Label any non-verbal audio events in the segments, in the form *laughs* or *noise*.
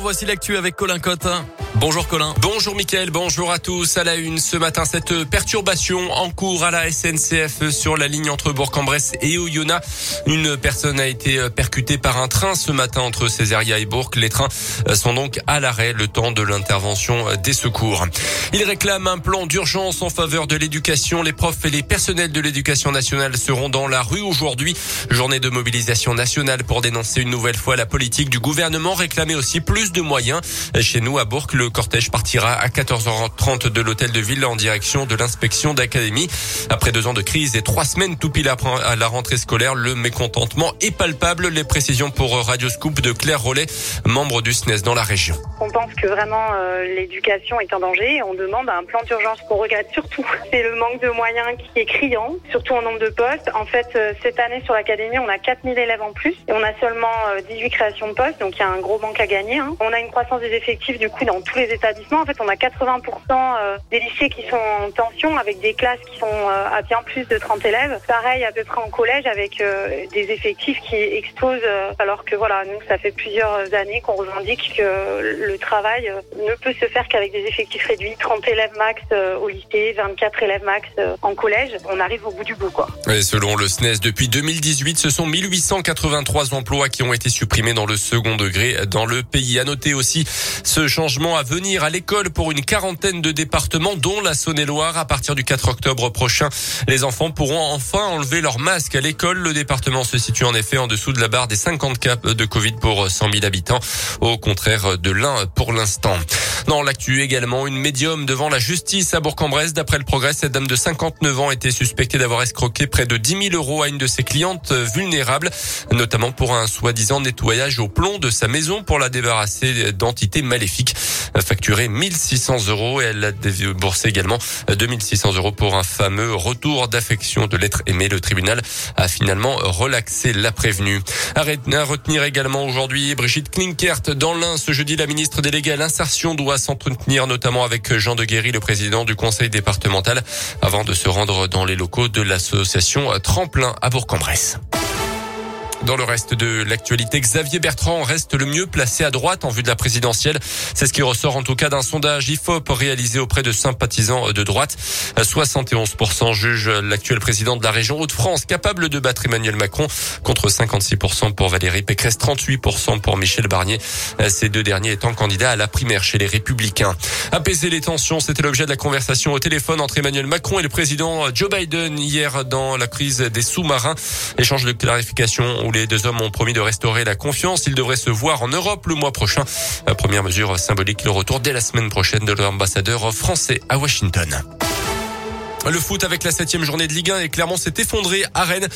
Voici l'actu avec Colin Cotte. Bonjour Colin. Bonjour Mickaël, bonjour à tous. À la une ce matin, cette perturbation en cours à la SNCF sur la ligne entre Bourg-en-Bresse et Oyonnax. Une personne a été percutée par un train ce matin entre Césaria et Bourg. Les trains sont donc à l'arrêt le temps de l'intervention des secours. Il réclame un plan d'urgence en faveur de l'éducation. Les profs et les personnels de l'éducation nationale seront dans la rue aujourd'hui. Journée de mobilisation nationale pour dénoncer une nouvelle fois la politique du gouvernement. Réclamer aussi plus de moyens. Chez nous, à Bourg, le cortège partira à 14h30 de l'hôtel de ville en direction de l'inspection d'académie. Après deux ans de crise et trois semaines tout pile à la rentrée scolaire, le mécontentement est palpable. Les précisions pour Radio Scoop de Claire Rollet, membre du SNES dans la région. On pense que vraiment euh, l'éducation est en danger et on demande un plan d'urgence qu'on regarde surtout. *laughs* C'est le manque de moyens qui est criant, surtout en nombre de postes. En fait, euh, cette année sur l'académie, on a 4000 élèves en plus et on a seulement 18 euh, créations de postes, donc il y a un gros manque à gagner. Hein. On a une croissance des effectifs du coup dans tous les établissements. En fait, on a 80% euh, des lycées qui sont en tension avec des classes qui sont euh, à bien plus de 30 élèves. Pareil à peu près en collège avec euh, des effectifs qui explosent alors que voilà, nous ça fait plusieurs années qu'on revendique que le travail ne peut se faire qu'avec des effectifs réduits, 30 élèves max au lycée, 24 élèves max en collège. On arrive au bout du bout quoi. Et selon le SNES, depuis 2018, ce sont 1883 emplois qui ont été supprimés dans le second degré dans le pays noter aussi ce changement à venir à l'école pour une quarantaine de départements, dont la Saône-et-Loire. À partir du 4 octobre prochain, les enfants pourront enfin enlever leur masque à l'école. Le département se situe en effet en dessous de la barre des 50 cas de Covid pour 100 000 habitants, au contraire de l'un pour l'instant. Dans l'actu également, une médium devant la justice à Bourg-en-Bresse. D'après le progrès, cette dame de 59 ans était suspectée d'avoir escroqué près de 10 000 euros à une de ses clientes vulnérables, notamment pour un soi-disant nettoyage au plomb de sa maison pour la débarrasser d'entités maléfiques. Facturé 1600 euros et elle a déboursé également 2600 euros pour un fameux retour d'affection de l'être aimé. Le tribunal a finalement relaxé la prévenue. À retenir également aujourd'hui Brigitte Klinkert dans l'Ain. Ce jeudi, la ministre déléguée à l'insertion doit s'entretenir notamment avec Jean de Guéry, le président du conseil départemental, avant de se rendre dans les locaux de l'association Tremplin à Bourg-en-Bresse. Dans le reste de l'actualité, Xavier Bertrand reste le mieux placé à droite en vue de la présidentielle. C'est ce qui ressort en tout cas d'un sondage IFOP réalisé auprès de sympathisants de droite. 71% jugent l'actuel président de la région Hauts-de-France capable de battre Emmanuel Macron contre 56% pour Valérie Pécresse, 38% pour Michel Barnier. Ces deux derniers étant candidats à la primaire chez les Républicains. Apaiser les tensions, c'était l'objet de la conversation au téléphone entre Emmanuel Macron et le président Joe Biden hier dans la crise des sous-marins. Échange de clarification où les deux hommes ont promis de restaurer la confiance. Ils devraient se voir en Europe le mois prochain. première mesure symbolique, le retour dès la semaine prochaine de l'ambassadeur français à Washington. Le foot avec la septième journée de Ligue 1 et Clermont s'est effondré à Rennes.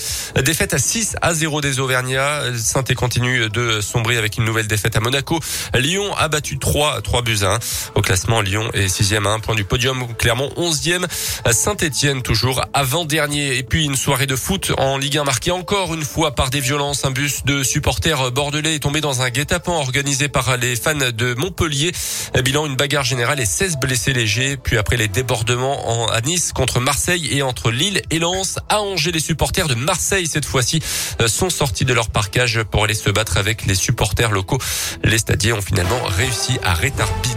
Défaite à 6 à 0 des Auvergnats. saint continue de sombrer avec une nouvelle défaite à Monaco. Lyon a battu 3, 3 buts 1. Au classement, Lyon est sixième à un point du podium. Clermont 11e. Saint-Etienne toujours avant-dernier. Et puis une soirée de foot en Ligue 1 marquée encore une fois par des violences. Un bus de supporters bordelais est tombé dans un guet-apens organisé par les fans de Montpellier. Bilan, une bagarre générale et 16 blessés légers. Puis après les débordements en, à Nice contre Marseille et entre Lille et Lens. À Angers, les supporters de Marseille, cette fois-ci, euh, sont sortis de leur parcage pour aller se battre avec les supporters locaux. Les stadiers ont finalement réussi à rétablir